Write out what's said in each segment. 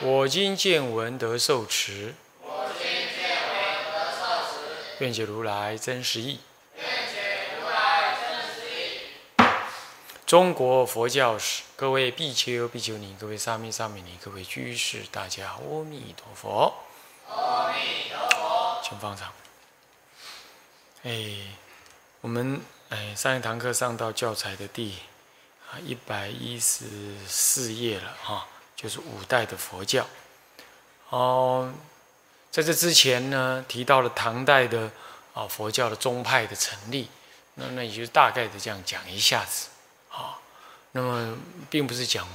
我今见闻得受持。我今见闻得受持愿解如来真实义。中国佛教史，各位比丘、比丘尼，各位沙弥、沙弥尼，各位居士，大家阿弥陀佛。阿弥陀佛。请放长。哎，我们哎上一堂课上到教材的第啊一百一十四页了哈。就是五代的佛教，哦，在这之前呢，提到了唐代的啊佛教的宗派的成立，那那也就大概的这样讲一下子，啊，那么并不是讲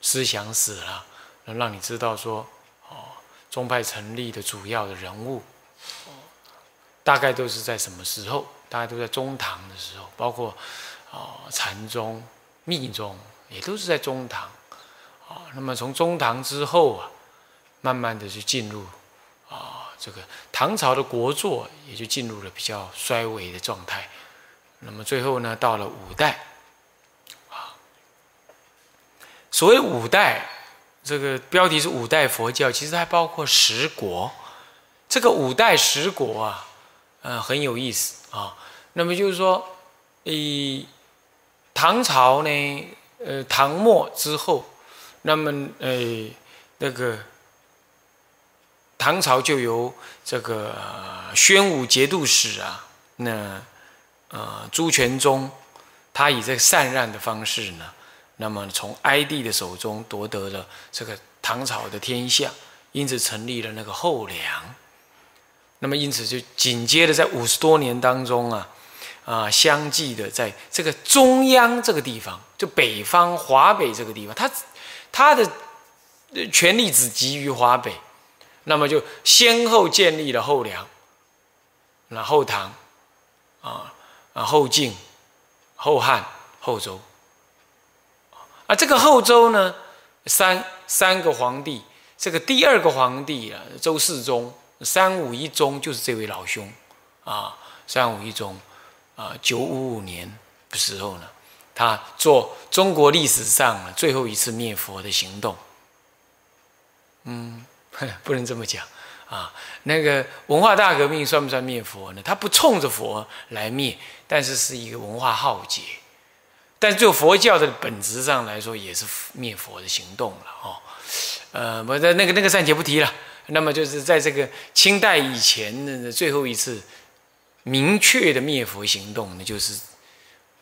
思想史了，能让你知道说，哦，宗派成立的主要的人物，大概都是在什么时候？大概都在中唐的时候，包括啊禅宗、密宗，也都是在中唐。啊，那么从中唐之后啊，慢慢的就进入啊，这个唐朝的国祚也就进入了比较衰微的状态。那么最后呢，到了五代，啊，所谓五代，这个标题是五代佛教，其实还包括十国。这个五代十国啊，呃，很有意思啊。那么就是说，以唐朝呢，呃，唐末之后。那么，诶，那个唐朝就由这个宣武节度使啊，那呃朱全忠，他以这个禅让的方式呢，那么从哀帝的手中夺得了这个唐朝的天下，因此成立了那个后梁。那么因此就紧接着在五十多年当中啊，啊相继的在这个中央这个地方，就北方华北这个地方，他。他的权力只集于华北，那么就先后建立了后梁、那后唐、啊啊后晋、后汉、后周。啊，这个后周呢，三三个皇帝，这个第二个皇帝啊，周世宗，三武一宗就是这位老兄，啊，三武一宗，啊，九五五年的时候呢。他做中国历史上最后一次灭佛的行动，嗯，不能这么讲啊。那个文化大革命算不算灭佛呢？他不冲着佛来灭，但是是一个文化浩劫。但就佛教的本质上来说，也是灭佛的行动了哦。呃，不在那个那个暂且不提了。那么就是在这个清代以前的最后一次明确的灭佛行动，那就是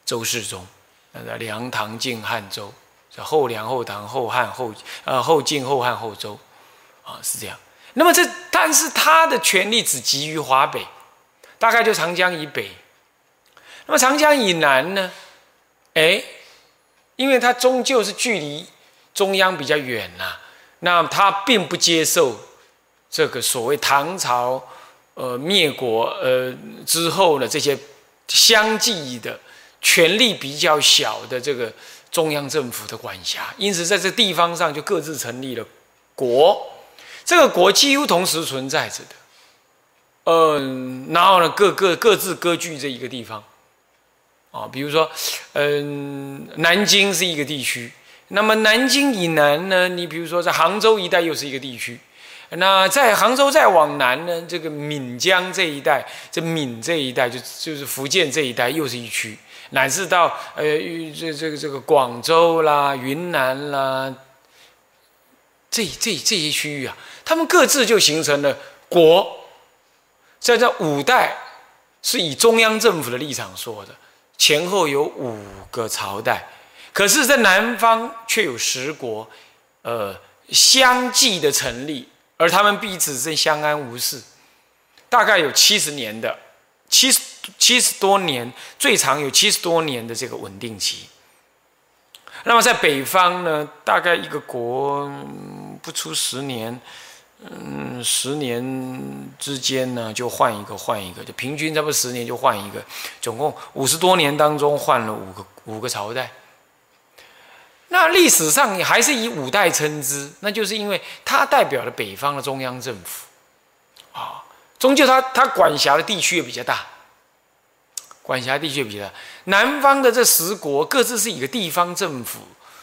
周世宗。那梁、唐、晋、汉、周，这后梁、后唐、后汉、后呃后晋、后汉、后周，啊是这样。那么这但是他的权力只集于华北，大概就长江以北。那么长江以南呢？哎，因为他终究是距离中央比较远呐，那他并不接受这个所谓唐朝呃灭国呃之后的这些相继的。权力比较小的这个中央政府的管辖，因此在这地方上就各自成立了国，这个国几乎同时存在着的，嗯，然后呢，各各各自割据这一个地方，啊，比如说，嗯，南京是一个地区，那么南京以南呢，你比如说在杭州一带又是一个地区，那在杭州再往南呢，这个闽江这一带，这闽这一带就就是福建这一带又是一区。乃至到呃，这这个这个广州啦、云南啦，这这这些区域啊，他们各自就形成了国。在这五代是以中央政府的立场说的，前后有五个朝代，可是，在南方却有十国，呃，相继的成立，而他们彼此是相安无事，大概有七十年的七十。七十多年，最长有七十多年的这个稳定期。那么在北方呢，大概一个国不出十年，嗯，十年之间呢就换一个换一个，就平均差不多十年就换一个，总共五十多年当中换了五个五个朝代。那历史上还是以五代称之，那就是因为它代表了北方的中央政府，啊，终究它它管辖的地区也比较大，管辖地区比较大。南方的这十国各自是一个地方政府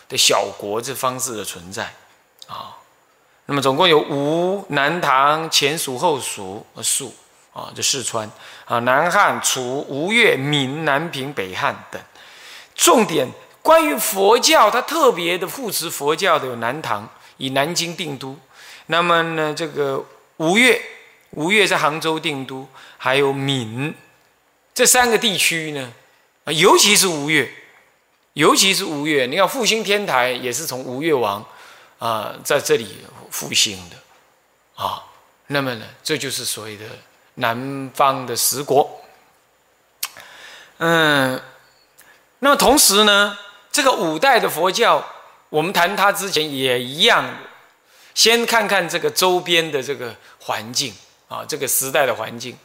的小国这方式的存在，啊，那么总共有吴、南唐、前蜀、后蜀、蜀啊，这四川啊，南汉、楚、吴越、闽、南平、北汉等，重点。关于佛教，它特别的扶持佛教的有南唐，以南京定都；那么呢，这个吴越，吴越在杭州定都；还有闽，这三个地区呢，啊，尤其是吴越，尤其是吴越，你看复兴天台也是从吴越王啊在这里复兴的，啊，那么呢，这就是所谓的南方的十国。嗯，那么同时呢？这个五代的佛教，我们谈它之前也一样，先看看这个周边的这个环境啊，这个时代的环境。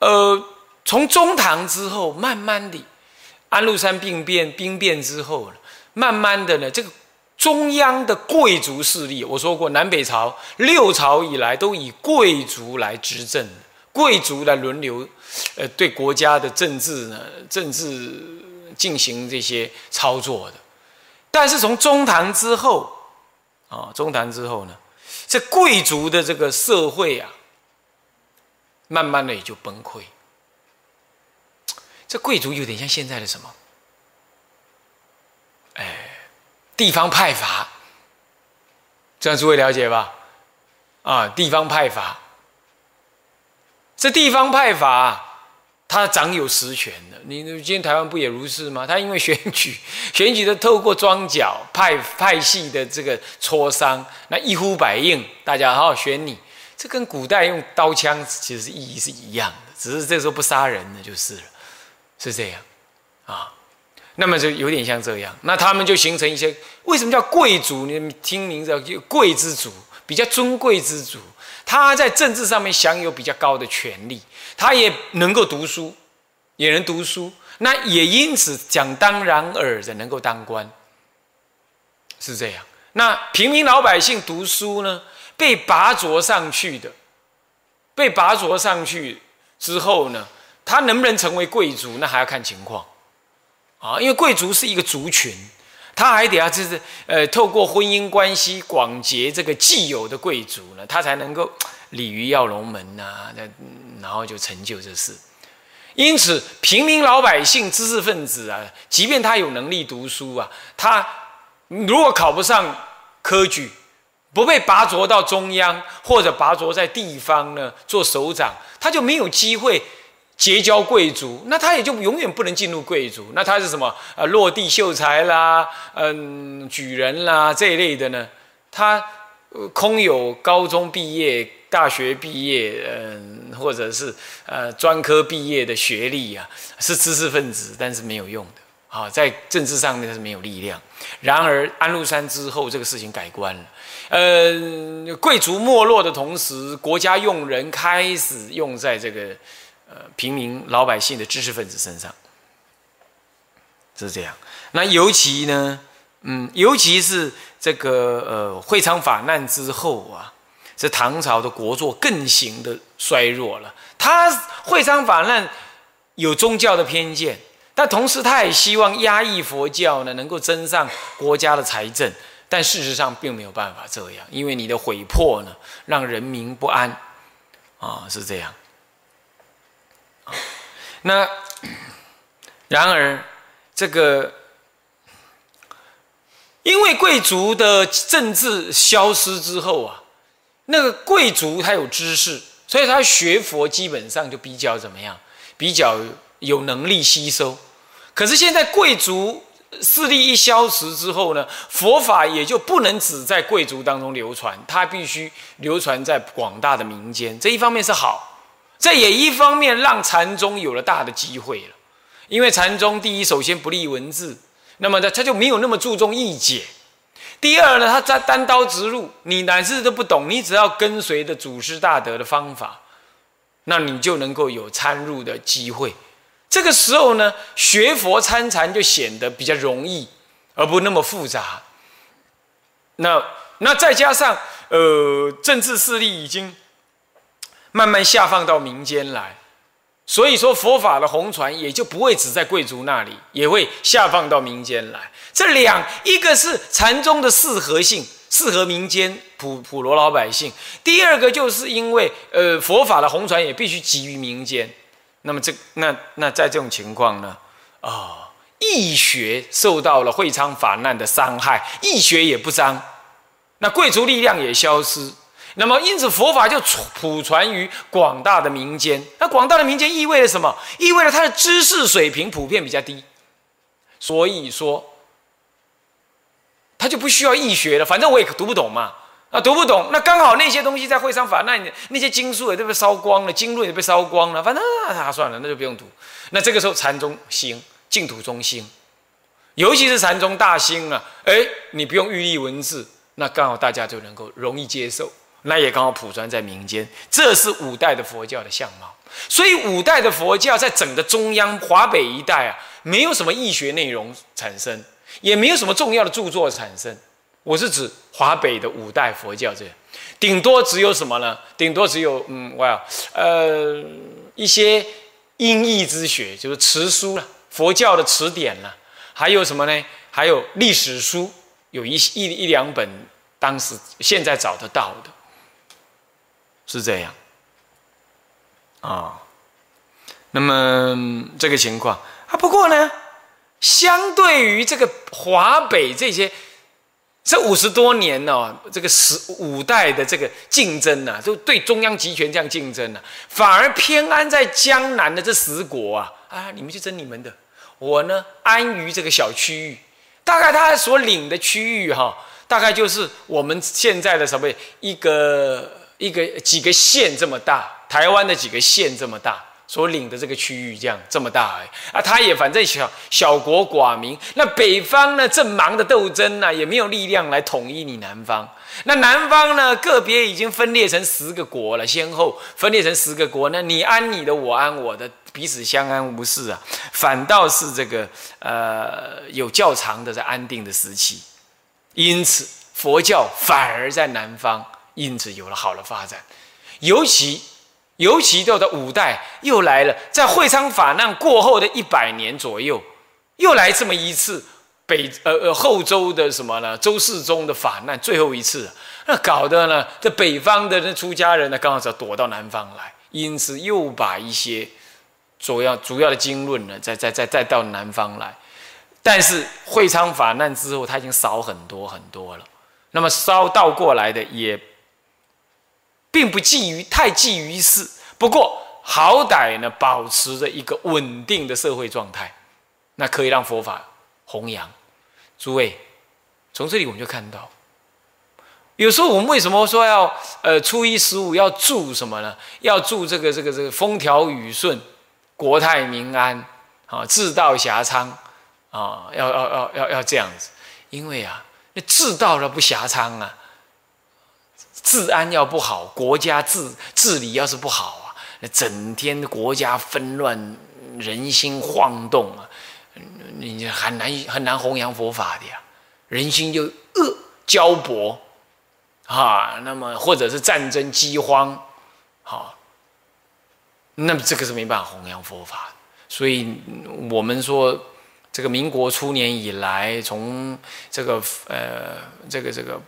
呃，从中唐之后，慢慢的安禄山兵变兵变之后慢慢的呢，这个中央的贵族势力，我说过，南北朝六朝以来都以贵族来执政，贵族来轮流，呃，对国家的政治呢，政治。进行这些操作的，但是从中唐之后，啊，中唐之后呢，这贵族的这个社会啊，慢慢的也就崩溃。这贵族有点像现在的什么？哎，地方派阀，这样诸位了解吧？啊，地方派阀，这地方派阀。他掌有实权的，你今天台湾不也如是吗？他因为选举，选举的透过庄脚派派系的这个磋商，那一呼百应，大家好好选你。这跟古代用刀枪其实意义是一样的，只是这时候不杀人了就是了，是这样啊。那么就有点像这样，那他们就形成一些为什么叫贵族？你听名字叫贵之族，比较尊贵之族，他在政治上面享有比较高的权利。他也能够读书，也能读书，那也因此讲当然尔的能够当官，是这样。那平民老百姓读书呢，被拔擢上去的，被拔擢上去之后呢，他能不能成为贵族，那还要看情况啊。因为贵族是一个族群，他还得要就是呃，透过婚姻关系广结这个既有的贵族呢，他才能够。鲤鱼跃龙门呐，那然后就成就这事。因此，平民老百姓、知识分子啊，即便他有能力读书啊，他如果考不上科举，不被拔擢到中央，或者拔擢在地方呢做首长，他就没有机会结交贵族，那他也就永远不能进入贵族。那他是什么？呃，落地秀才啦，嗯，举人啦这一类的呢？他空有高中毕业。大学毕业，嗯，或者是呃专科毕业的学历啊，是知识分子，但是没有用的啊，在政治上面是没有力量。然而安禄山之后，这个事情改观了，呃，贵族没落的同时，国家用人开始用在这个平民老百姓的知识分子身上，是这样。那尤其呢，嗯，尤其是这个呃会昌法难之后啊。这唐朝的国祚更行的衰弱了。他会昌法难有宗教的偏见，但同时他也希望压抑佛教呢，能够增上国家的财政。但事实上并没有办法这样，因为你的毁破呢，让人民不安啊，是这样。那然而这个，因为贵族的政治消失之后啊。那个贵族他有知识，所以他学佛基本上就比较怎么样？比较有能力吸收。可是现在贵族势力一消失之后呢，佛法也就不能只在贵族当中流传，它必须流传在广大的民间。这一方面是好，这也一方面让禅宗有了大的机会了。因为禅宗第一，首先不立文字，那么呢，他就没有那么注重义解。第二呢，他在单刀直入，你乃至都不懂，你只要跟随的祖师大德的方法，那你就能够有参入的机会。这个时候呢，学佛参禅就显得比较容易，而不那么复杂。那那再加上呃，政治势力已经慢慢下放到民间来。所以说佛法的红传也就不会只在贵族那里，也会下放到民间来。这两一个是禅宗的适合性，适合民间普普罗老百姓；第二个就是因为呃佛法的红传也必须集于民间。那么这那那在这种情况呢，啊，义学受到了会昌法难的伤害，义学也不彰，那贵族力量也消失。那么，因此佛法就普传于广大的民间。那广大的民间意味着什么？意味着他的知识水平普遍比较低。所以说，他就不需要易学了。反正我也读不懂嘛。啊，读不懂，那刚好那些东西在会上法，那那些经书也都被烧光了，经论也被烧光了。反正啊，算了，那就不用读。那这个时候禅宗兴，净土宗兴，尤其是禅宗大兴啊，哎，你不用玉立文字，那刚好大家就能够容易接受。那也刚好普传在民间，这是五代的佛教的相貌。所以五代的佛教在整个中央华北一带啊，没有什么易学内容产生，也没有什么重要的著作产生。我是指华北的五代佛教这样，顶多只有什么呢？顶多只有嗯，哇呃一些音译之学，就是词书了，佛教的词典了，还有什么呢？还有历史书，有一一一两本，当时现在找得到的。是这样，啊，那么这个情况啊，不过呢，相对于这个华北这些这五十多年呢，这个十五代的这个竞争呢，就对中央集权这样竞争呢，反而偏安在江南的这十国啊，啊，你们去争你们的，我呢安于这个小区域，大概他所领的区域哈，大概就是我们现在的什么一个。一个几个县这么大，台湾的几个县这么大，所领的这个区域这样这么大而已，啊，他也反正小小国寡民，那北方呢正忙的斗争呢，也没有力量来统一你南方。那南方呢个别已经分裂成十个国了，先后分裂成十个国，那你安你的，我安我的，彼此相安无事啊，反倒是这个呃有较长的在安定的时期，因此佛教反而在南方。因此有了好的发展，尤其尤其到的五代又来了，在会昌法难过后的一百年左右，又来这么一次北呃呃后周的什么呢？周世宗的法难最后一次，那搞得呢，这北方的那出家人呢，刚好要躲到南方来，因此又把一些主要主要的经论呢，再再再再到南方来。但是会昌法难之后，他已经少很多很多了，那么烧倒过来的也。并不寄于太寄于事，不过好歹呢，保持着一个稳定的社会状态，那可以让佛法弘扬。诸位，从这里我们就看到，有时候我们为什么说要呃初一十五要祝什么呢？要祝这个这个这个风调雨顺、国泰民安啊，治道遐昌啊，要要要要要这样子，因为啊，那治道了不遐昌啊。治安要不好，国家治治理要是不好啊，那整天国家纷乱，人心晃动啊，你很难很难弘扬佛法的呀。人心就恶交薄啊，那么或者是战争饥荒，好，那么这个是没办法弘扬佛法。所以我们说，这个民国初年以来，从这个呃，这个这个。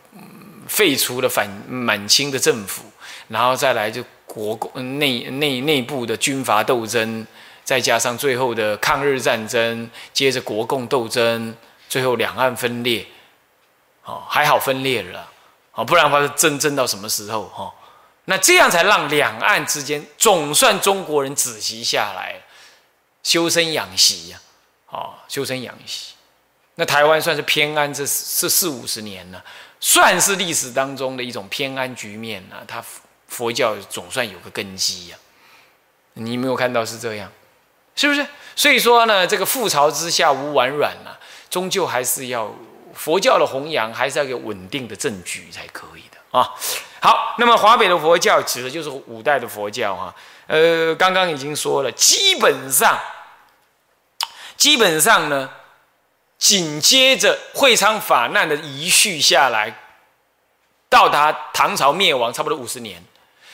废除了反满清的政府，然后再来就国共内内内部的军阀斗争，再加上最后的抗日战争，接着国共斗争，最后两岸分裂，哦，还好分裂了，哦，不然的话争争到什么时候？哈，那这样才让两岸之间总算中国人止息下来，修身养息呀，哦，修身养息，那台湾算是偏安这四四五十年了。算是历史当中的一种偏安局面啊，他佛教总算有个根基呀。你没有看到是这样，是不是？所以说呢，这个覆巢之下无完卵啊。终究还是要佛教的弘扬，还是要有稳定的证据才可以的啊。好，那么华北的佛教指的就是五代的佛教哈。呃，刚刚已经说了，基本上，基本上呢，紧接着会昌法难的遗续下来，到达唐朝灭亡差不多五十年。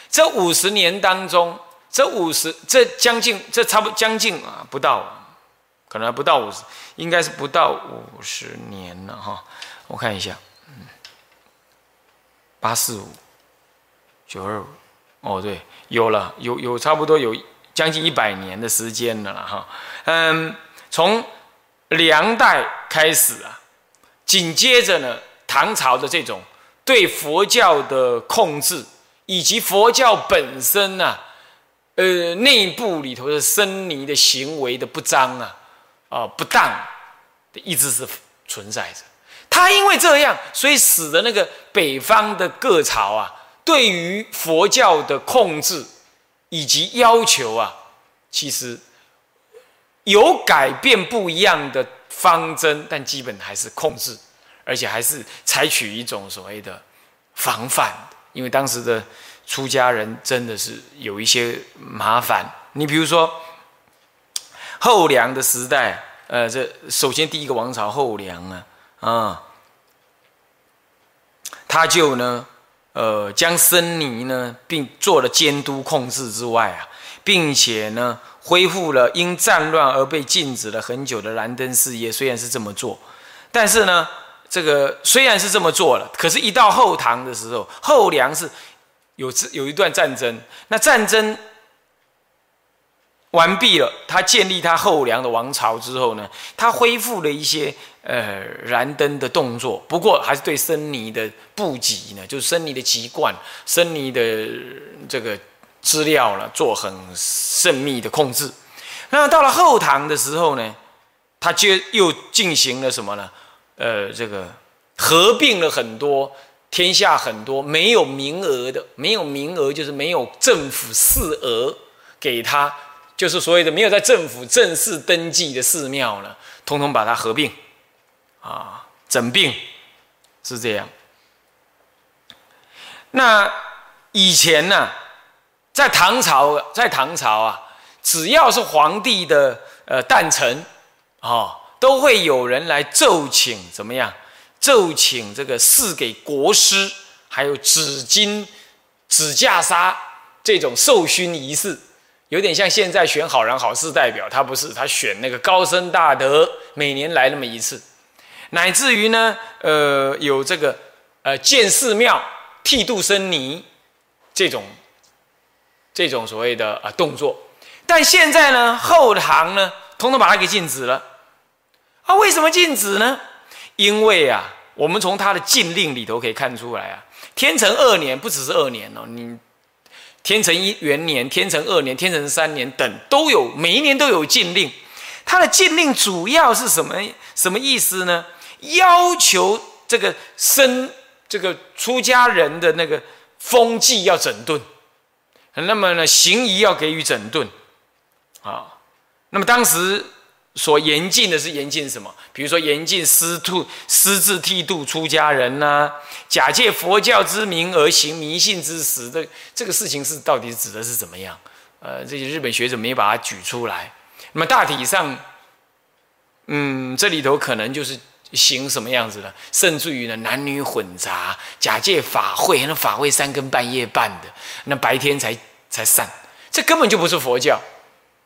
这五十年当中，这五十这将近这差不将近啊，不到，可能不到五十，应该是不到五十年了哈。我看一下，嗯，八四五九二五，哦对，有了，有有差不多有将近一百年的时间了哈。嗯，从梁代开始啊，紧接着呢，唐朝的这种对佛教的控制。以及佛教本身啊，呃，内部里头的僧尼的行为的不彰啊，啊，不当，一直是存在着。他因为这样，所以使得那个北方的各朝啊，对于佛教的控制以及要求啊，其实有改变不一样的方针，但基本还是控制，而且还是采取一种所谓的防范。因为当时的出家人真的是有一些麻烦。你比如说后梁的时代，呃，这首先第一个王朝后梁啊，啊，他就呢，呃，将僧尼呢，并做了监督控制之外啊，并且呢，恢复了因战乱而被禁止了很久的燃灯事业。虽然是这么做，但是呢。这个虽然是这么做了，可是，一到后唐的时候，后梁是有有一段战争。那战争完毕了，他建立他后梁的王朝之后呢，他恢复了一些呃燃灯的动作，不过还是对僧尼的布给呢，就是僧尼的籍贯、僧尼的这个资料呢，做很慎密的控制。那到了后唐的时候呢，他就又进行了什么呢？呃，这个合并了很多天下很多没有名额的，没有名额就是没有政府赐额给他，就是所谓的没有在政府正式登记的寺庙呢，通通把它合并，啊，整并是这样。那以前呢，在唐朝，在唐朝啊，只要是皇帝的呃诞辰，啊。都会有人来奏请，怎么样？奏请这个赐给国师，还有紫金、紫袈裟这种授勋仪式，有点像现在选好人好事代表，他不是，他选那个高僧大德，每年来那么一次，乃至于呢，呃，有这个呃建寺庙、剃度僧尼这种这种所谓的啊动作，但现在呢，后唐呢，统统把它给禁止了。啊，为什么禁止呢？因为啊，我们从他的禁令里头可以看出来啊，天成二年不只是二年哦，你天成一元年、天成二年、天成三年等都有，每一年都有禁令。他的禁令主要是什么？什么意思呢？要求这个生这个出家人的那个风纪要整顿，那么呢，行仪要给予整顿啊。那么当时。所严禁的是严禁什么？比如说严禁私度、私自剃度出家人呐，假借佛教之名而行迷信之实，这这个事情是到底指的是怎么样？呃，这些日本学者没把它举出来。那么大体上，嗯，这里头可能就是行什么样子的，甚至于呢男女混杂，假借法会，那法会三更半夜办的，那白天才才散，这根本就不是佛教。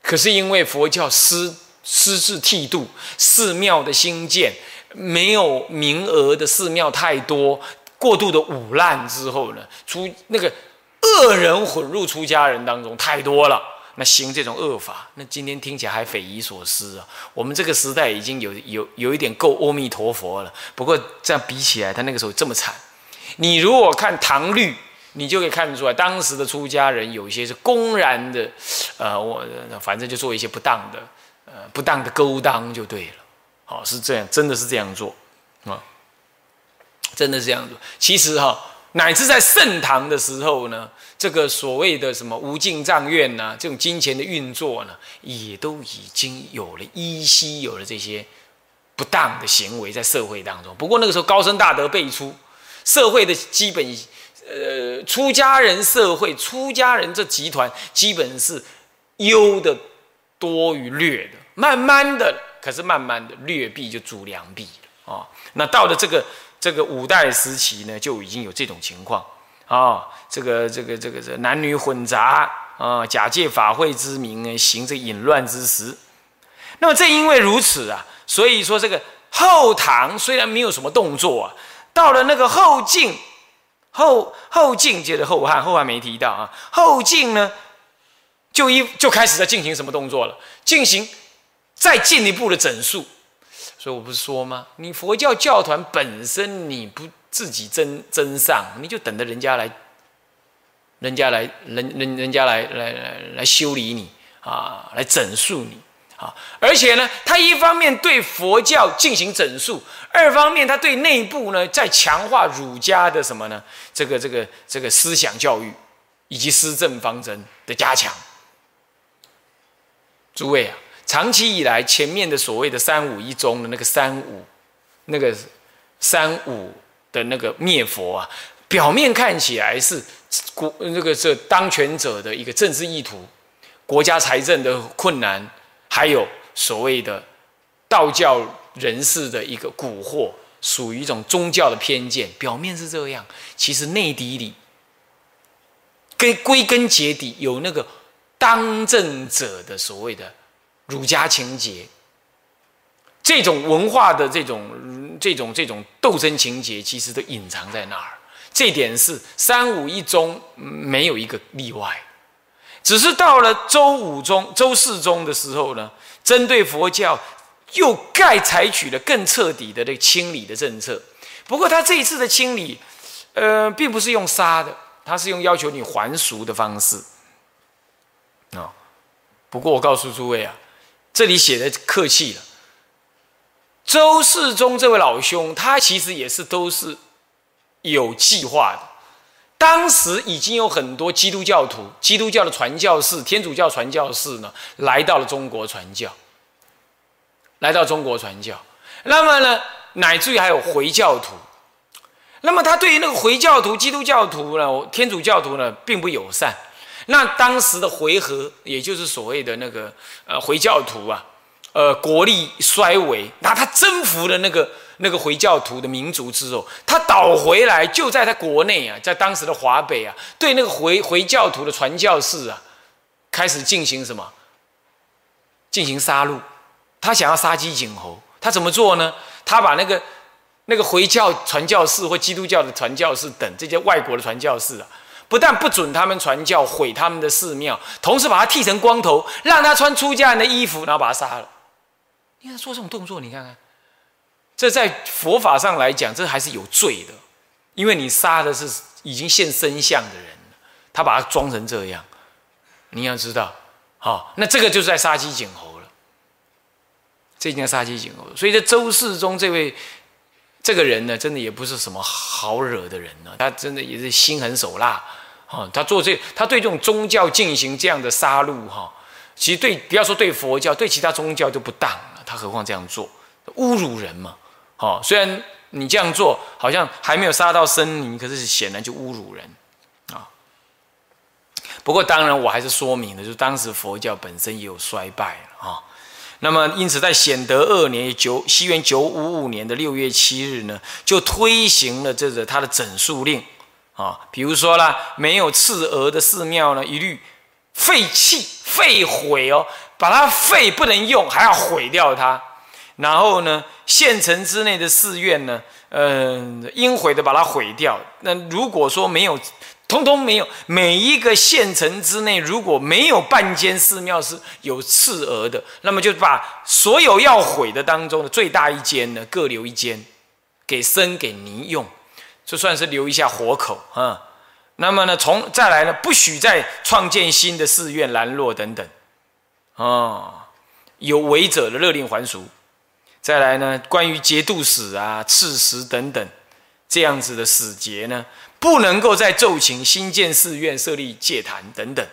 可是因为佛教私。私自剃度，寺庙的兴建没有名额的寺庙太多，过度的污烂之后呢，出那个恶人混入出家人当中太多了，那行这种恶法，那今天听起来还匪夷所思啊！我们这个时代已经有有有一点够阿弥陀佛了，不过这样比起来，他那个时候这么惨。你如果看唐律，你就可以看得出来，当时的出家人有一些是公然的，呃，我反正就做一些不当的。呃，不当的勾当就对了，好是这样，真的是这样做啊，真的是这样做。其实哈，乃至在盛唐的时候呢，这个所谓的什么无尽藏院呐，这种金钱的运作呢，也都已经有了依稀有了这些不当的行为在社会当中。不过那个时候高僧大德辈出，社会的基本，呃，出家人社会，出家人这集团基本是优的多于劣的。慢慢的，可是慢慢的劣币就逐良币了啊。那到了这个这个五代时期呢，就已经有这种情况啊。这个这个这个这男女混杂啊，假借法会之名呢，行这淫乱之实。那么正因为如此啊，所以说这个后唐虽然没有什么动作啊，到了那个后晋，后后晋接着后汉，后汉没提到啊，后晋呢，就一就开始在进行什么动作了？进行再进一步的整肃。所以我不是说吗？你佛教教团本身你不自己真真上，你就等着人家来，人家来人人人家来来来来修理你啊，来整肃你。啊，而且呢，他一方面对佛教进行整肃，二方面他对内部呢在强化儒家的什么呢？这个这个这个思想教育以及施政方针的加强。诸位啊，长期以来前面的所谓的三五一宗的那个三五，那个三五的那个灭佛啊，表面看起来是国那个这当权者的一个政治意图，国家财政的困难。还有所谓的道教人士的一个蛊惑，属于一种宗教的偏见。表面是这样，其实内底里，归归根结底有那个当政者的所谓的儒家情节，这种文化的这种这种这种斗争情节，其实都隐藏在那儿。这点是三五一宗没有一个例外。只是到了周武宗、周世宗的时候呢，针对佛教又该采取了更彻底的这个清理的政策。不过他这一次的清理，呃，并不是用杀的，他是用要求你还俗的方式。啊，不过我告诉诸位啊，这里写的客气了。周世宗这位老兄，他其实也是都是有计划的。当时已经有很多基督教徒、基督教的传教士、天主教传教士呢，来到了中国传教，来到中国传教。那么呢，乃至于还有回教徒。那么他对于那个回教徒、基督教徒呢、天主教徒呢，并不友善。那当时的回纥，也就是所谓的那个呃回教徒啊，呃国力衰微，那他征服了那个。那个回教徒的民族之后，他倒回来，就在他国内啊，在当时的华北啊，对那个回回教徒的传教士啊，开始进行什么？进行杀戮。他想要杀鸡儆猴，他怎么做呢？他把那个那个回教传教士或基督教的传教士等这些外国的传教士啊，不但不准他们传教，毁他们的寺庙，同时把他剃成光头，让他穿出家人的衣服，然后把他杀了。你看做这种动作，你看看。这在佛法上来讲，这还是有罪的，因为你杀的是已经现身相的人他把他装成这样，你要知道，好，那这个就是在杀鸡儆猴了，这叫杀鸡儆猴。所以在周世宗这位这个人呢，真的也不是什么好惹的人呢，他真的也是心狠手辣，啊，他做这，他对这种宗教进行这样的杀戮，哈，其实对不要说对佛教，对其他宗教就不当了，他何况这样做，侮辱人嘛。好，虽然你这样做好像还没有杀到生灵，可是显然就侮辱人啊。不过当然我还是说明了，就是当时佛教本身也有衰败啊。那么因此在显德二年九西元九五五年的六月七日呢，就推行了这个他的整肃令啊。比如说啦，没有赐额的寺庙呢，一律废弃废毁哦，把它废不能用，还要毁掉它。然后呢，县城之内的寺院呢，嗯，应毁的把它毁掉。那如果说没有，通通没有，每一个县城之内如果没有半间寺庙是有次额的，那么就把所有要毁的当中的最大一间呢，各留一间，给僧给尼用，就算是留一下活口啊。那么呢，从再来呢，不许再创建新的寺院、兰落等等，啊，有违者的勒令还俗。再来呢，关于节度使啊、刺史等等这样子的使节呢，不能够再奏请新建寺院、设立戒坛等等。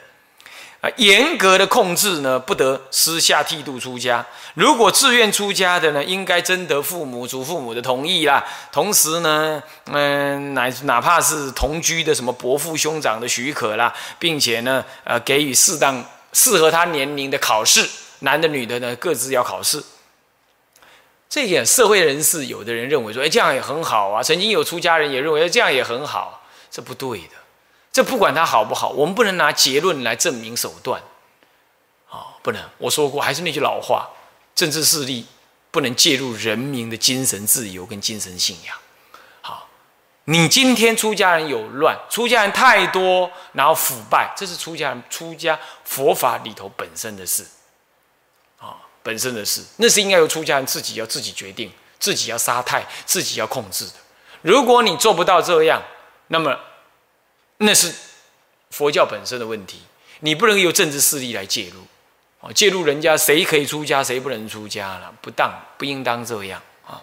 啊，严格的控制呢，不得私下剃度出家。如果自愿出家的呢，应该征得父母、祖父母的同意啦。同时呢，嗯，哪哪怕是同居的什么伯父、兄长的许可啦，并且呢，呃，给予适当适合他年龄的考试，男的、女的呢，各自要考试。这点，社会人士有的人认为说，哎，这样也很好啊。曾经有出家人也认为，这样也很好，这不对的。这不管他好不好，我们不能拿结论来证明手段，啊，不能。我说过，还是那句老话，政治势力不能介入人民的精神自由跟精神信仰。好，你今天出家人有乱，出家人太多，然后腐败，这是出家人出家佛法里头本身的事，啊，本身的事，那是应该由出家人自己要自己决定，自己要杀态，自己要控制的。如果你做不到这样，那么。那是佛教本身的问题，你不能由政治势力来介入，啊，介入人家谁可以出家，谁不能出家了，不当，不应当这样啊。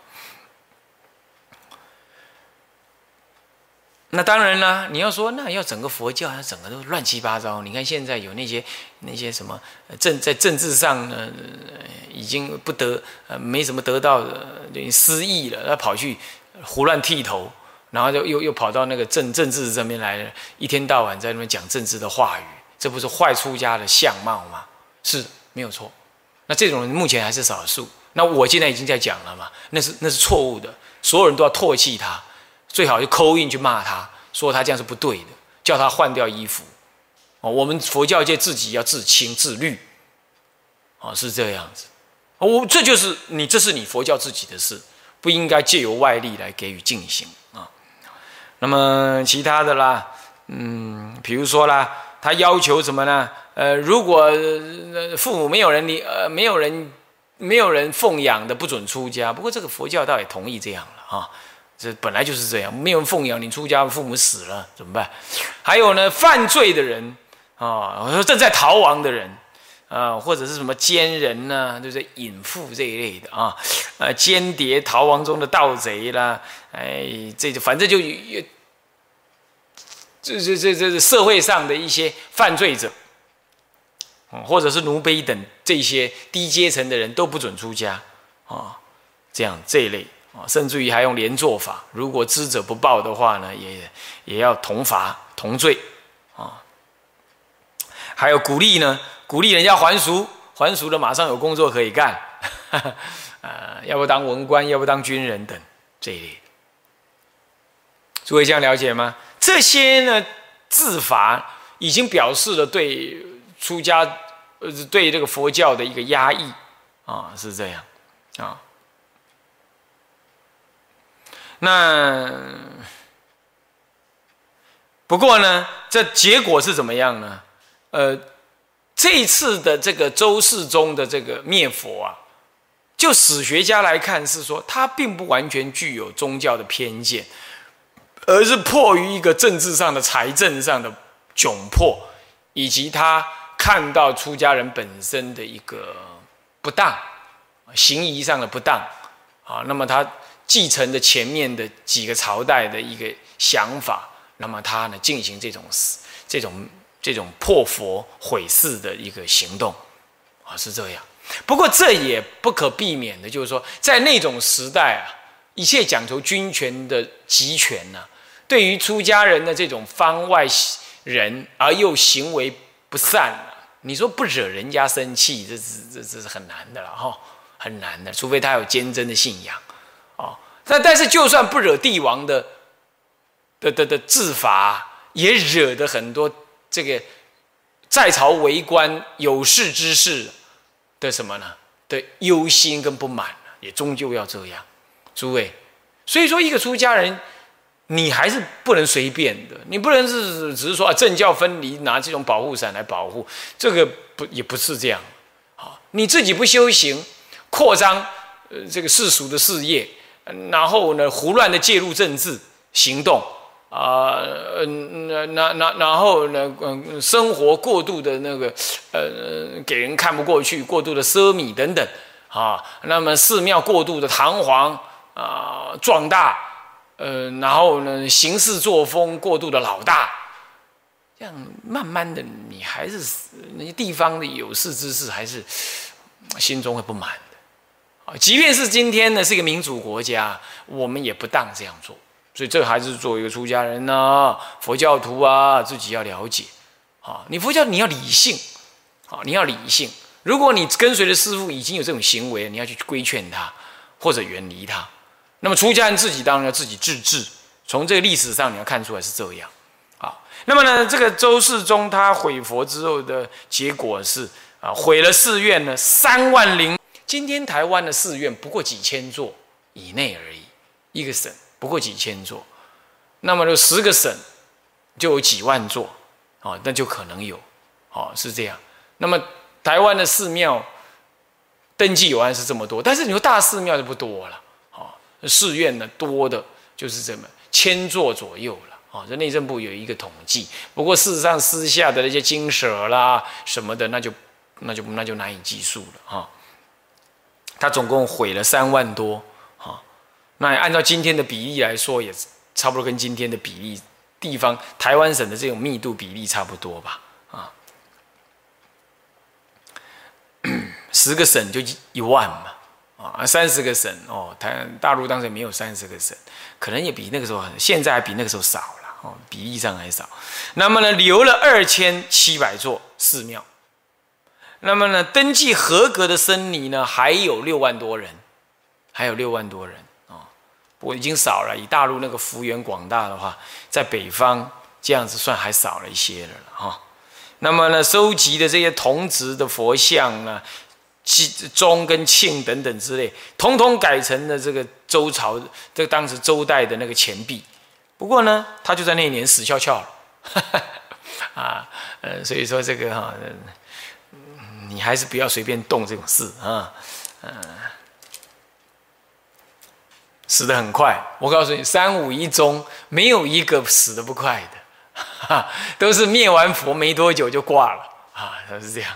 那当然了，你要说那要整个佛教，要整个都乱七八糟。你看现在有那些那些什么政在政治上呢，已经不得呃没什么得到的，失意了，他跑去胡乱剃头。然后就又又跑到那个政政治这边来了，一天到晚在那边讲政治的话语，这不是坏出家的相貌吗？是没有错。那这种人目前还是少数。那我现在已经在讲了嘛，那是那是错误的，所有人都要唾弃他，最好就扣印去骂他，说他这样是不对的，叫他换掉衣服。哦，我们佛教界自己要自清自律。哦，是这样子。我这就是你，这是你佛教自己的事，不应该借由外力来给予进行啊。那么其他的啦，嗯，比如说啦，他要求什么呢？呃，如果父母没有人你呃没有人没有人奉养的，不准出家。不过这个佛教倒也同意这样了啊，这本来就是这样，没有人奉养你出家，父母死了怎么办？还有呢，犯罪的人啊，我说正在逃亡的人啊，或者是什么奸人呢，就是隐妇这一类的啊，呃，间谍逃亡中的盗贼啦，哎，这就反正就。这这这这社会上的一些犯罪者，或者是奴婢等这些低阶层的人都不准出家啊，这样这一类啊，甚至于还用连坐法，如果知者不报的话呢，也也要同罚同罪啊。还有鼓励呢，鼓励人家还俗，还俗的马上有工作可以干，呃，要不当文官，要不当军人等这一类。诸位这样了解吗？这些呢，自法已经表示了对出家，呃，对这个佛教的一个压抑啊，是这样啊。那不过呢，这结果是怎么样呢？呃，这次的这个周世宗的这个灭佛啊，就史学家来看是说，他并不完全具有宗教的偏见。而是迫于一个政治上的、财政上的窘迫，以及他看到出家人本身的一个不当、行仪上的不当啊，那么他继承的前面的几个朝代的一个想法，那么他呢进行这种这种这种破佛毁寺的一个行动啊，是这样。不过这也不可避免的，就是说在那种时代啊，一切讲求军权的集权呢。对于出家人的这种方外人，而又行为不善，你说不惹人家生气，这是这这是很难的了哈，很难的，除非他有坚贞的信仰，哦，但但是就算不惹帝王的的的的治罚，也惹得很多这个在朝为官有事之士的什么呢？的忧心跟不满，也终究要这样，诸位，所以说一个出家人。你还是不能随便的，你不能是只是说啊政教分离，拿这种保护伞来保护，这个不也不是这样，啊，你自己不修行，扩张呃这个世俗的事业，然后呢胡乱的介入政治行动啊，那那那然后呢嗯生活过度的那个呃给人看不过去，过度的奢靡等等啊，那么寺庙过度的堂皇啊壮大。呃，然后呢，行事作风过度的老大，这样慢慢的，你还是那些地方的有识之士，还是心中会不满的啊。即便是今天呢是一个民主国家，我们也不当这样做。所以这还是作为一个出家人呢，佛教徒啊，自己要了解啊。你佛教你要理性啊，你要理性。如果你跟随的师傅已经有这种行为，你要去规劝他或者远离他。那么出家人自己当然要自己自治。从这个历史上你要看出来是这样。啊，那么呢，这个周世宗他毁佛之后的结果是啊，毁了寺院呢三万零。今天台湾的寺院不过几千座以内而已，一个省。不过几千座，那么就十个省就有几万座，哦，那就可能有，哦，是这样。那么台湾的寺庙登记有案是这么多，但是你说大寺庙就不多了，寺院呢多的就是这么千座左右了，哦，这内政部有一个统计。不过事实上私下的那些经舍啦什么的，那就那就那就难以计数了，哈。他总共毁了三万多啊。那按照今天的比例来说，也差不多跟今天的比例地方台湾省的这种密度比例差不多吧？啊，十个省就一万嘛，啊，三十个省哦，台大陆当时没有三十个省，可能也比那个时候，现在比那个时候少了哦，比例上还少。那么呢，留了二千七百座寺庙，那么呢，登记合格的僧尼呢，还有六万多人，还有六万多人。啊，不过已经少了，以大陆那个幅员广大的话，在北方这样子算还少了一些了哈。那么呢，收集的这些铜质的佛像呢，宗跟庆等等之类，统统改成了这个周朝这当时周代的那个钱币。不过呢，他就在那一年死翘翘了，啊，呃，所以说这个哈，你还是不要随便动这种事啊，嗯。死的很快，我告诉你，三五一宗没有一个死的不快的，都是灭完佛没多久就挂了啊，都是这样。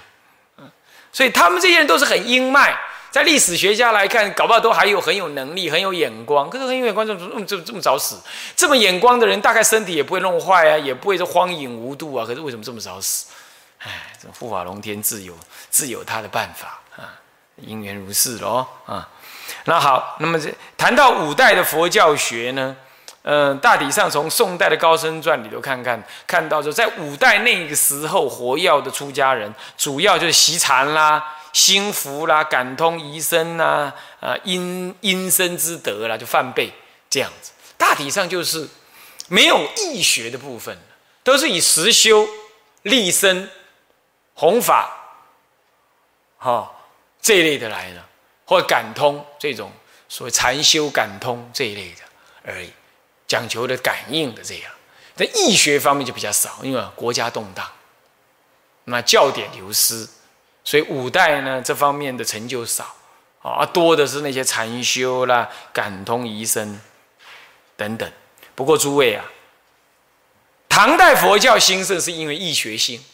所以他们这些人都是很英迈，在历史学家来看，搞不好都还有很有能力、很有眼光。可是很有眼光，这么这么这么早死？这么眼光的人，大概身体也不会弄坏啊，也不会是荒淫无度啊。可是为什么这么早死？哎，这护法龙天自有自有他的办法啊，因缘如是喽啊。那好，那么这谈到五代的佛教学呢，嗯，大体上从宋代的高僧传里头看看，看到说在五代那个时候活跃的出家人，主要就是习禅啦、心服啦、感通遗身啦、啊因因身之德啦，就翻倍这样子。大体上就是没有义学的部分，都是以实修、立身、弘法，哈这一类的来了。或感通这种所谓禅修感通这一类的而已，讲求的感应的这样，在易学方面就比较少，因为国家动荡，那教典流失，所以五代呢这方面的成就少啊，多的是那些禅修啦、感通遗身等等。不过诸位啊，唐代佛教兴盛是因为易学兴，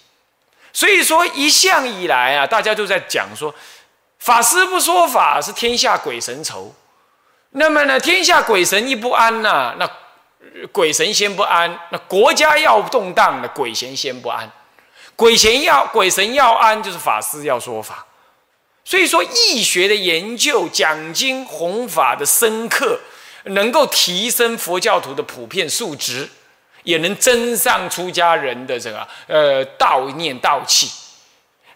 所以说一向以来啊，大家都在讲说。法师不说法，是天下鬼神愁。那么呢，天下鬼神一不安呐，那鬼神先不安，那国家要动荡的鬼神先不安。鬼神要鬼神要安，就是法师要说法。所以说，易学的研究、讲经弘法的深刻，能够提升佛教徒的普遍素质，也能增上出家人的这个呃道念道气。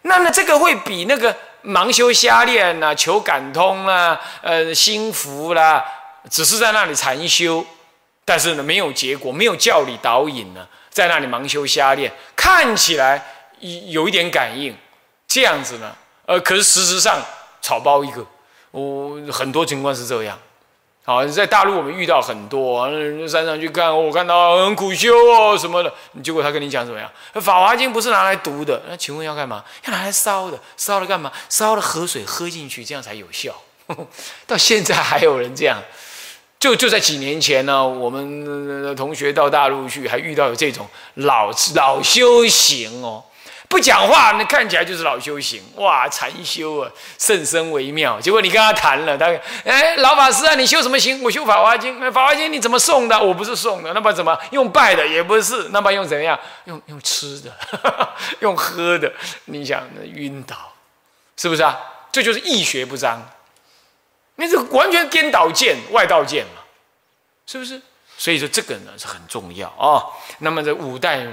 那么这个会比那个。盲修瞎练呐，求感通啦，呃，心服啦，只是在那里禅修，但是呢，没有结果，没有教理导引呢，在那里盲修瞎练，看起来有一点感应，这样子呢，呃，可是事实上草包一个，我很多情况是这样。好，在大陆我们遇到很多，山上去看，我看到很苦修哦什么的，结果他跟你讲怎么样？《法华经》不是拿来读的，那请问要干嘛？要拿来烧的，烧了干嘛？烧了河水喝进去，这样才有效。到现在还有人这样，就就在几年前呢，我们同学到大陆去，还遇到有这种老老修行哦，不讲话，那看起来就是老修行，哇，禅修啊，甚深微妙。结果你跟他谈了，他哎，老法师啊，你修什么行？我修法华经。法华经你怎么诵的？我不是诵的，那么怎么用拜的？也不是，那么用怎样？用用吃的，用喝的。你想晕倒，是不是啊？这就是易学不彰，那这个完全颠倒见、外道见嘛，是不是？所以说这个呢是很重要啊。那么这五代。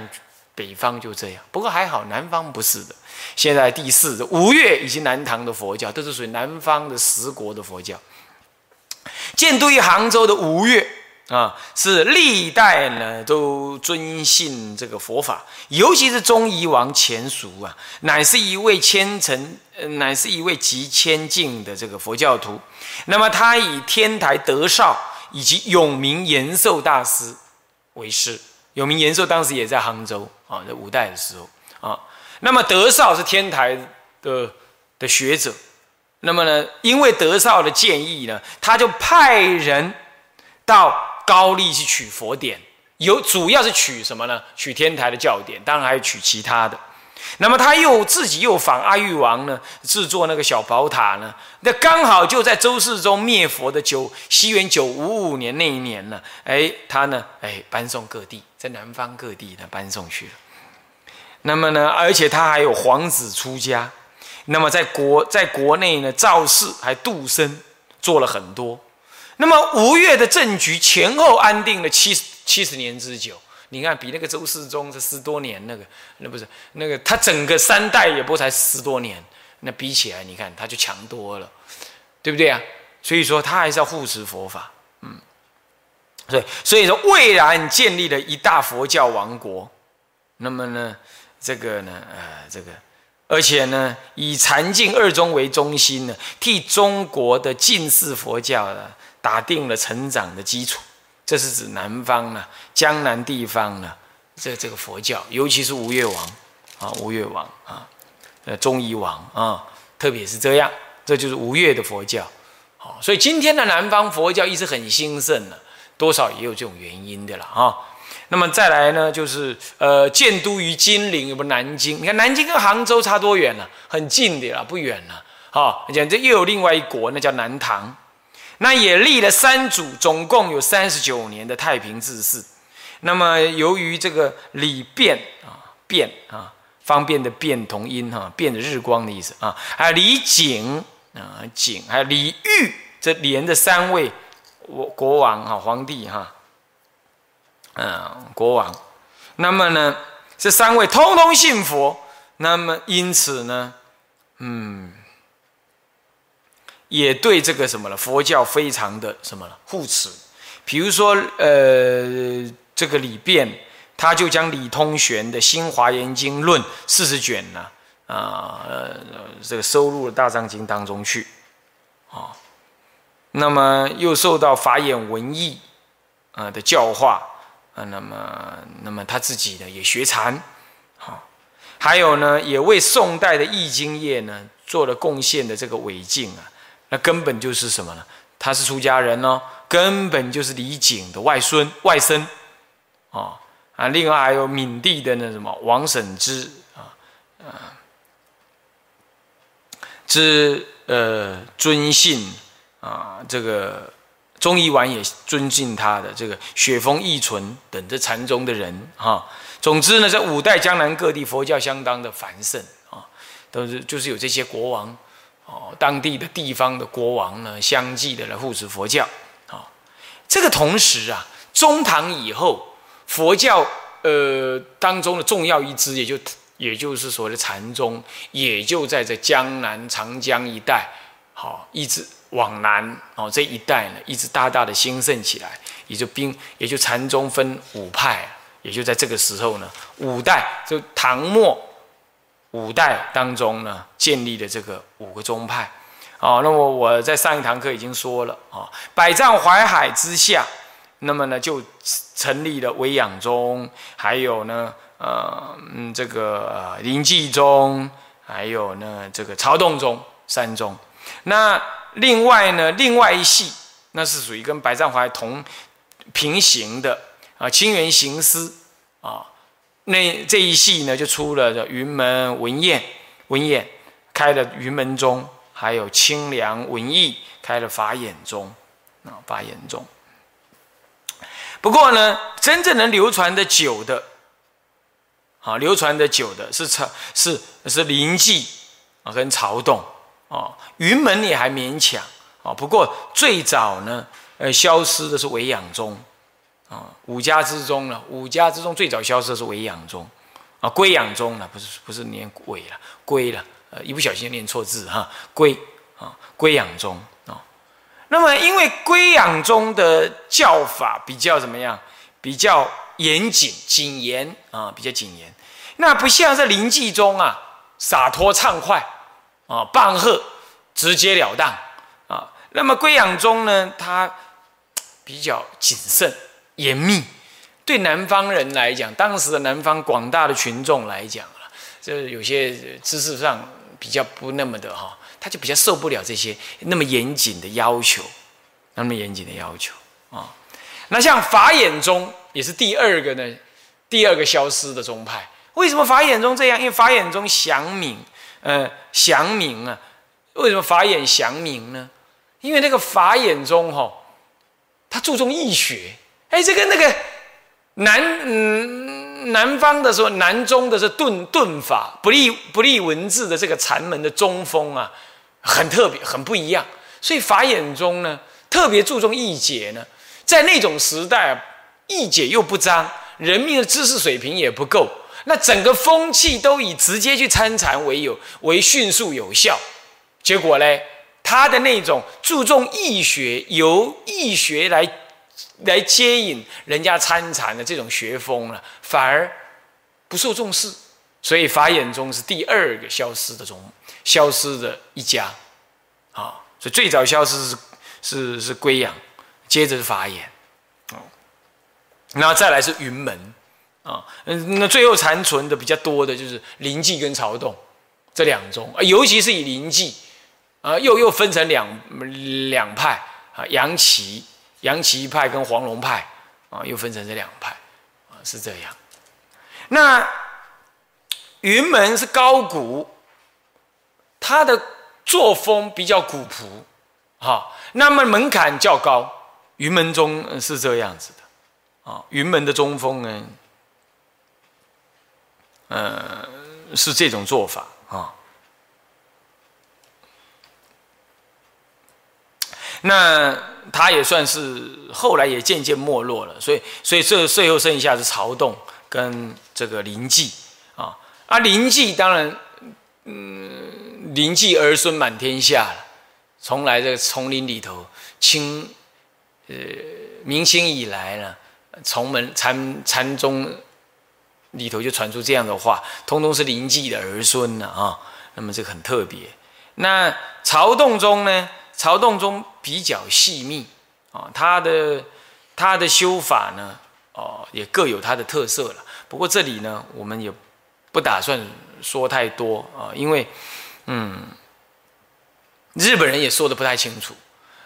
北方就这样，不过还好，南方不是的。现在第四五岳以及南唐的佛教，都是属于南方的十国的佛教。建都于杭州的吴越啊，是历代呢都尊信这个佛法，尤其是中夷王钱熟啊，乃是一位虔诚，乃是一位极谦敬的这个佛教徒。那么他以天台德绍以及永明延寿大师为师。永明延寿当时也在杭州啊，在五代的时候啊。那么德绍是天台的的学者，那么呢，因为德绍的建议呢，他就派人到高丽去取佛典，有主要是取什么呢？取天台的教典，当然还有取其他的。那么他又自己又仿阿育王呢，制作那个小宝塔呢。那刚好就在周世宗灭佛的九西元九五五年那一年呢，哎，他呢，哎，搬送各地，在南方各地呢搬送去了。那么呢，而且他还有皇子出家，那么在国在国内呢造势还度生，做了很多。那么吴越的政局前后安定了七十七十年之久。你看，比那个周世宗这十多年，那个那不是那个他整个三代也不才十多年，那比起来，你看他就强多了，对不对啊？所以说他还是要护持佛法，嗯，对，所以说蔚然建立了一大佛教王国。那么呢，这个呢，呃，这个，而且呢，以禅净二宗为中心呢，替中国的近世佛教呢，打定了成长的基础。这是指南方呢，江南地方呢，这这个佛教，尤其是吴越王啊，吴越王啊，呃，中夷王啊，特别是这样，这就是吴越的佛教。好，所以今天的南方佛教一直很兴盛呢，多少也有这种原因的了啊。那么再来呢，就是呃，建都于金陵，有不南京？你看南京跟杭州差多远了？很近的啦，不远了。好，讲这又有另外一国，那叫南唐。那也立了三祖，总共有三十九年的太平治世。那么由于这个李变啊，变啊，方便的变同音哈，变的日光的意思啊，还有李景啊，景，还有李煜，这连着三位国国王哈，皇帝哈，嗯，国王。那么呢，这三位通通信佛，那么因此呢，嗯。也对这个什么了，佛教非常的什么了护持，比如说，呃，这个李变，他就将李通玄的《新华严经论》四十卷呢，啊，这个收入了《大藏经》当中去，啊，那么又受到法眼文艺啊的教化，啊，那么，那么他自己呢也学禅，好，还有呢，也为宋代的易经业呢做了贡献的这个韦静啊。那根本就是什么呢？他是出家人哦，根本就是李璟的外孙外甥，啊啊！另外还有闽地的那什么王审知啊啊，之呃尊信啊，这个中医丸也尊敬他的这个雪峰义纯等这禅宗的人哈。总之呢，在五代江南各地佛教相当的繁盛啊，都是就是有这些国王。哦，当地的地方的国王呢，相继的来护持佛教。啊，这个同时啊，中唐以后，佛教呃当中的重要一支，也就也就是所谓的禅宗，也就在这江南长江一带，好，一直往南哦这一带呢，一直大大的兴盛起来，也就兵，也就禅宗分五派，也就在这个时候呢，五代就唐末。五代当中呢，建立的这个五个宗派，哦，那么我在上一堂课已经说了啊，百丈怀海之下，那么呢就成立了维养宗，还有呢，呃，嗯，这个灵济宗，还有呢这个曹洞宗三宗。那另外呢，另外一系，那是属于跟百丈怀同平行的啊，清源行思啊。那这一系呢，就出了云门文彦，文彦开了云门宗，还有清凉文艺开了法眼宗，啊，法眼宗。不过呢，真正能流传的久的，啊，流传的久的是曹是是临济啊，跟曹洞啊，云门也还勉强啊。不过最早呢，呃，消失的是维养宗啊，五家之中呢，五家之中最早消失的是维养宗啊，归养宗呢，不是不是念尾了，归了，呃，一不小心念错字哈，归啊，归养宗啊。那么，因为归养宗的教法比较怎么样？比较严谨、谨严啊，比较谨严。那不像在临济中啊，洒脱畅快啊，棒喝，直截了当啊。那么归养宗呢，它比较谨慎、严密。对南方人来讲，当时的南方广大的群众来讲啊，这有些知识上比较不那么的哈。他就比较受不了这些那么严谨的要求，那么严谨的要求啊。那像法眼宗也是第二个呢，第二个消失的宗派。为什么法眼宗这样？因为法眼宗祥明，呃，祥明啊。为什么法眼祥明呢？因为那个法眼宗哈，他注重易学。哎，这个那个南嗯南方的说南宗的是顿顿法，不立不立文字的这个禅门的宗风啊。很特别，很不一样。所以法眼中呢，特别注重义解呢。在那种时代，义解又不彰，人民的知识水平也不够，那整个风气都以直接去参禅为有为迅速有效。结果呢，他的那种注重义学，由义学来来接引人家参禅的这种学风了，反而不受重视。所以法眼中是第二个消失的宗。消失的一家，啊，所以最早消失是是是归养，接着是法眼，哦，然后再来是云门，啊，嗯，那最后残存的比较多的就是灵济跟曹洞这两宗，啊，尤其是以灵济，啊，又又分成两两派，啊，杨岐杨岐派跟黄龙派，啊，又分成这两派，啊，是这样。那云门是高古。他的作风比较古朴，哈，那么门槛较高。云门中是这样子的，啊，云门的中锋呢，呃，是这种做法啊。那他也算是后来也渐渐没落了，所以，所以这最后剩下是曹洞跟这个灵济啊。啊，灵济当然，嗯。灵济儿孙满天下了，从来这个丛林里头，清，呃，明清以来呢，从门禅禅宗里头就传出这样的话，通通是灵济的儿孙呢啊。那么这个很特别。那曹洞中呢，曹洞中比较细密啊，他的他的修法呢，哦，也各有他的特色了。不过这里呢，我们也不打算说太多啊，因为。嗯，日本人也说的不太清楚。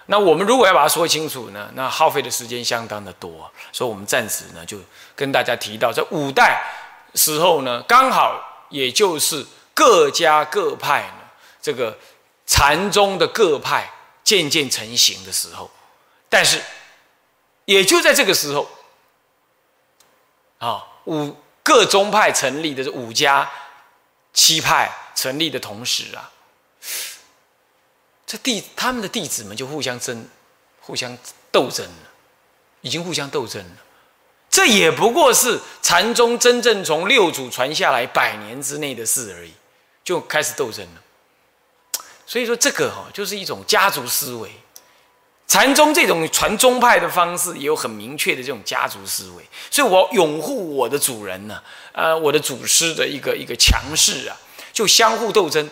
那我们如果要把它说清楚呢，那耗费的时间相当的多。所以，我们暂时呢就跟大家提到，在五代时候呢，刚好也就是各家各派呢，这个禅宗的各派渐渐成型的时候。但是，也就在这个时候，啊，五各宗派成立的这五家七派。成立的同时啊，这弟他们的弟子们就互相争、互相斗争了，已经互相斗争了。这也不过是禅宗真正从六祖传下来百年之内的事而已，就开始斗争了。所以说，这个哈就是一种家族思维。禅宗这种传宗派的方式也有很明确的这种家族思维，所以我拥护我的主人呢，呃，我的祖师的一个一个强势啊。就相互斗争，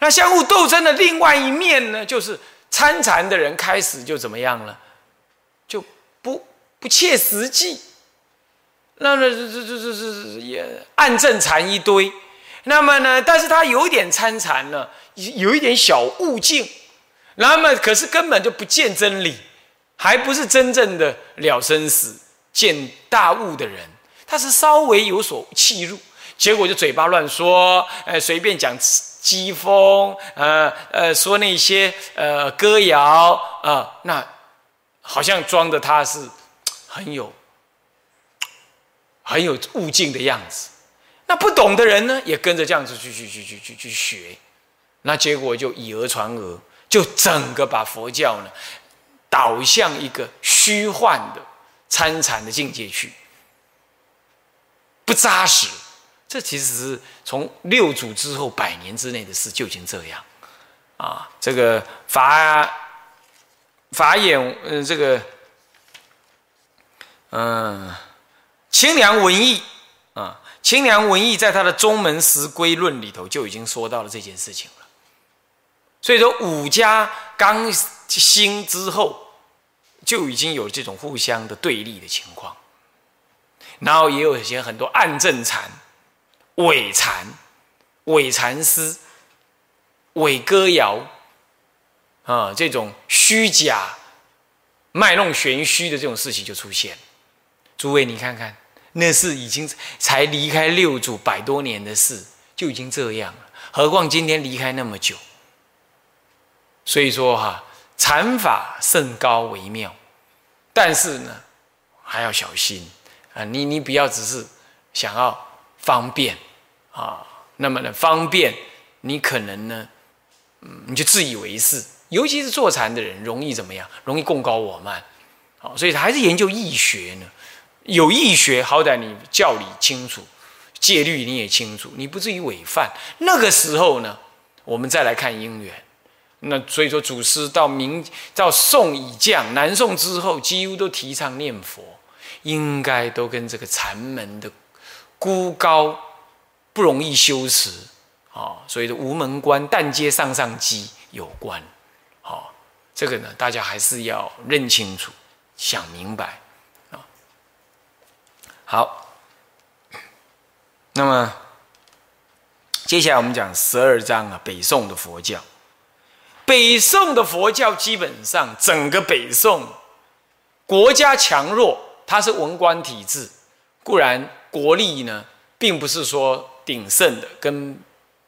那相互斗争的另外一面呢，就是参禅的人开始就怎么样了，就不不切实际，那那这这这这这也暗正禅一堆，那么呢，但是他有点参禅了，有一点小悟境，那么可是根本就不见真理，还不是真正的了生死、见大悟的人。他是稍微有所弃入，结果就嘴巴乱说，呃，随便讲讥讽，呃呃，说那些呃歌谣啊，那好像装的他是很有很有悟境的样子。那不懂的人呢，也跟着这样子去去去去去去学，那结果就以讹传讹，就整个把佛教呢导向一个虚幻的参禅的境界去。不扎实，这其实是从六祖之后百年之内的事就已经这样，啊，这个法法眼，嗯，这个，嗯，清凉文艺啊，清凉文艺在他的《中门十归论》里头就已经说到了这件事情了。所以说，五家刚兴之后，就已经有这种互相的对立的情况。然后也有一些很多暗正禅、伪禅、伪禅师、伪歌谣啊，这种虚假、卖弄玄虚的这种事情就出现。诸位，你看看，那是已经才离开六祖百多年的事，就已经这样了。何况今天离开那么久，所以说哈，禅法甚高为妙，但是呢，还要小心。啊，你你不要只是想要方便啊，那么呢方便，你可能呢，嗯，你就自以为是，尤其是坐禅的人，容易怎么样？容易共高我慢，好，所以还是研究易学呢。有易学，好歹你教理清楚，戒律你也清楚，你不至于违犯。那个时候呢，我们再来看因缘。那所以说，祖师到明到宋以降，南宋之后，几乎都提倡念佛。应该都跟这个禅门的孤高不容易修持啊，所以的无门关但接上上机有关。好，这个呢，大家还是要认清楚、想明白。好，那么接下来我们讲十二章啊，北宋的佛教。北宋的佛教基本上整个北宋国家强弱。它是文官体制，固然国力呢，并不是说鼎盛的，跟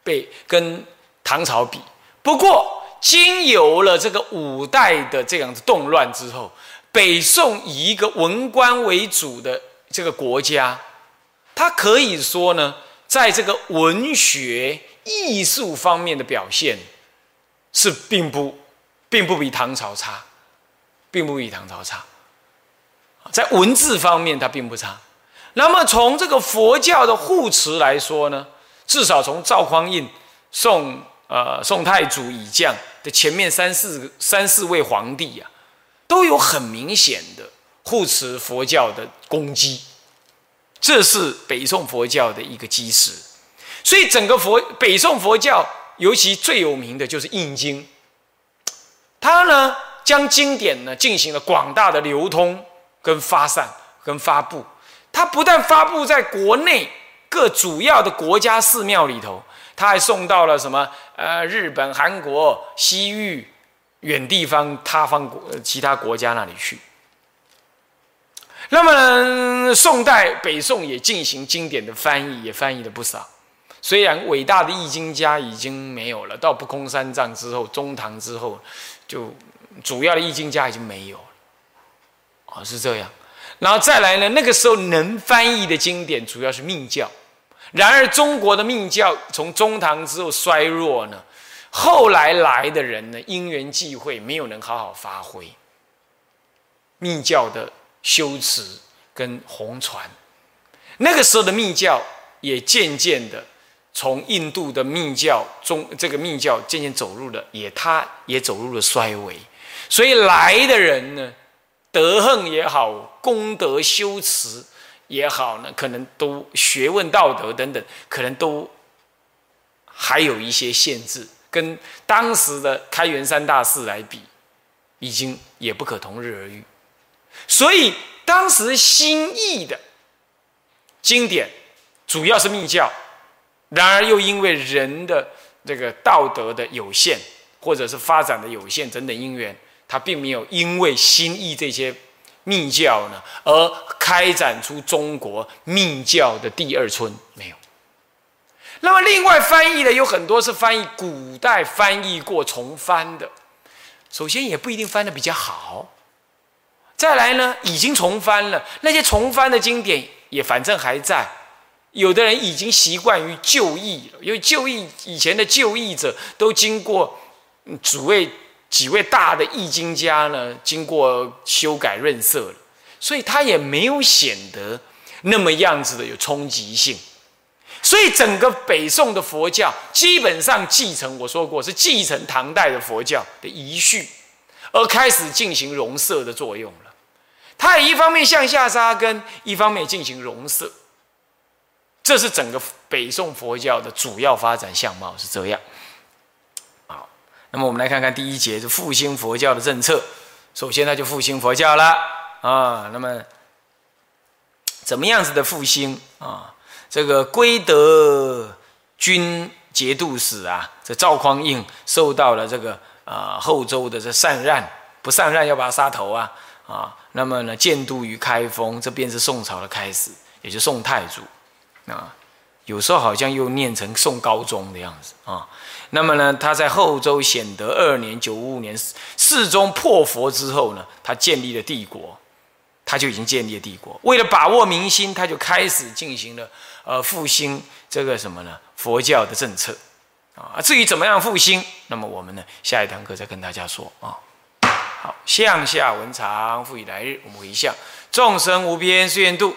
被跟唐朝比。不过，经由了这个五代的这样子动乱之后，北宋以一个文官为主的这个国家，它可以说呢，在这个文学艺术方面的表现，是并不并不比唐朝差，并不比唐朝差。在文字方面，它并不差。那么从这个佛教的护持来说呢，至少从赵匡胤、宋呃宋太祖以降的前面三四三四位皇帝呀，都有很明显的护持佛教的功绩。这是北宋佛教的一个基石。所以整个佛北宋佛教，尤其最有名的就是印经。它呢，将经典呢进行了广大的流通。跟发散、跟发布，它不但发布在国内各主要的国家寺庙里头，它还送到了什么？呃，日本、韩国、西域远地方、他方国、其他国家那里去。那么，宋代北宋也进行经典的翻译，也翻译了不少。虽然伟大的易经家已经没有了，到不空三藏之后，中唐之后，就主要的易经家已经没有了。哦，是这样，然后再来呢？那个时候能翻译的经典主要是密教，然而中国的密教从中唐之后衰弱呢，后来来的人呢，因缘际会没有能好好发挥密教的修持跟红传，那个时候的密教也渐渐的从印度的密教中这个密教渐渐走入了，也他也走入了衰微，所以来的人呢。德行也好，功德修持也好呢，可能都学问道德等等，可能都还有一些限制，跟当时的开元三大寺来比，已经也不可同日而语。所以当时新译的经典主要是密教，然而又因为人的这个道德的有限，或者是发展的有限等等因缘。他并没有因为新意这些密教呢，而开展出中国密教的第二春，没有。那么另外翻译的有很多是翻译古代翻译过重翻的，首先也不一定翻的比较好。再来呢，已经重翻了那些重翻的经典也反正还在。有的人已经习惯于旧译了，因为旧译以前的旧译者都经过几位几位大的译经家呢，经过修改润色了，所以他也没有显得那么样子的有冲击性。所以整个北宋的佛教基本上继承，我说过是继承唐代的佛教的遗序，而开始进行融色的作用了。它一方面向下扎根，一方面进行融色。这是整个北宋佛教的主要发展相貌是这样。好，那么我们来看看第一节是复兴佛教的政策。首先，他就复兴佛教了啊。那么，怎么样子的复兴啊？这个归德军节度使啊，这赵匡胤受到了这个啊后周的这禅让，不禅让要把他杀头啊啊。那么呢，建都于开封，这便是宋朝的开始，也就宋太祖。啊，有时候好像又念成宋高宗的样子啊。那么呢，他在后周显德二年（九五五年）世宗破佛之后呢，他建立了帝国，他就已经建立了帝国。为了把握民心，他就开始进行了呃复兴这个什么呢？佛教的政策啊。至于怎么样复兴，那么我们呢下一堂课再跟大家说啊。好，向下文长，复以来日，我们回向众生无边誓愿度。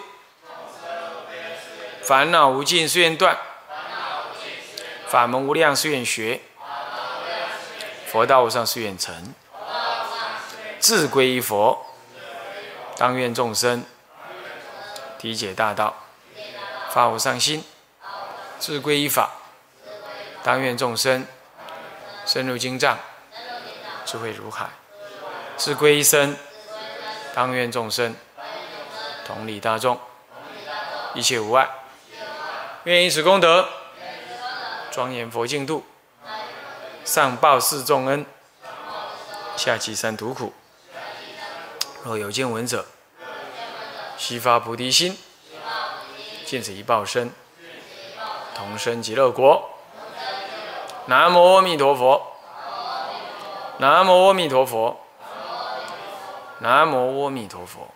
烦恼无尽，誓愿断；法门无量，誓愿学；佛道无上，誓愿成；自归依佛，当愿众生体解大道，发无上心；自归依法，当愿众生深入经藏，智慧如海；是归依身，当愿众生同理大众，一切无碍。愿以此功德，庄严佛净土，上报四重恩，下济三途苦。若有见闻者，悉发菩提心，见此一报身，同生极乐国。南无阿弥陀佛。南无阿弥陀佛。南无阿弥陀佛。